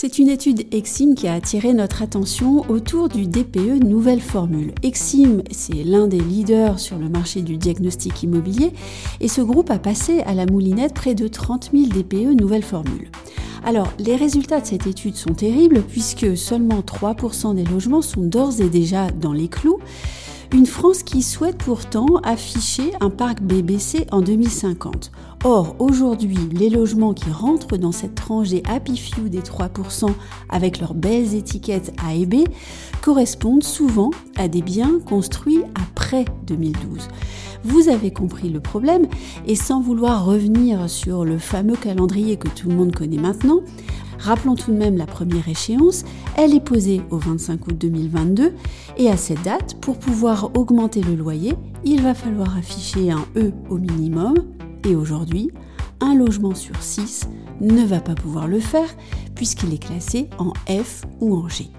C'est une étude Exim qui a attiré notre attention autour du DPE Nouvelle Formule. Exim, c'est l'un des leaders sur le marché du diagnostic immobilier et ce groupe a passé à la moulinette près de 30 000 DPE Nouvelle Formule. Alors, les résultats de cette étude sont terribles puisque seulement 3% des logements sont d'ores et déjà dans les clous. Une France qui souhaite pourtant afficher un parc BBC en 2050. Or, aujourd'hui, les logements qui rentrent dans cette tranche des Happy Few des 3% avec leurs belles étiquettes A et B correspondent souvent à des biens construits après 2012. Vous avez compris le problème et sans vouloir revenir sur le fameux calendrier que tout le monde connaît maintenant, Rappelons tout de même la première échéance, elle est posée au 25 août 2022 et à cette date, pour pouvoir augmenter le loyer, il va falloir afficher un E au minimum et aujourd'hui, un logement sur 6 ne va pas pouvoir le faire puisqu'il est classé en F ou en G.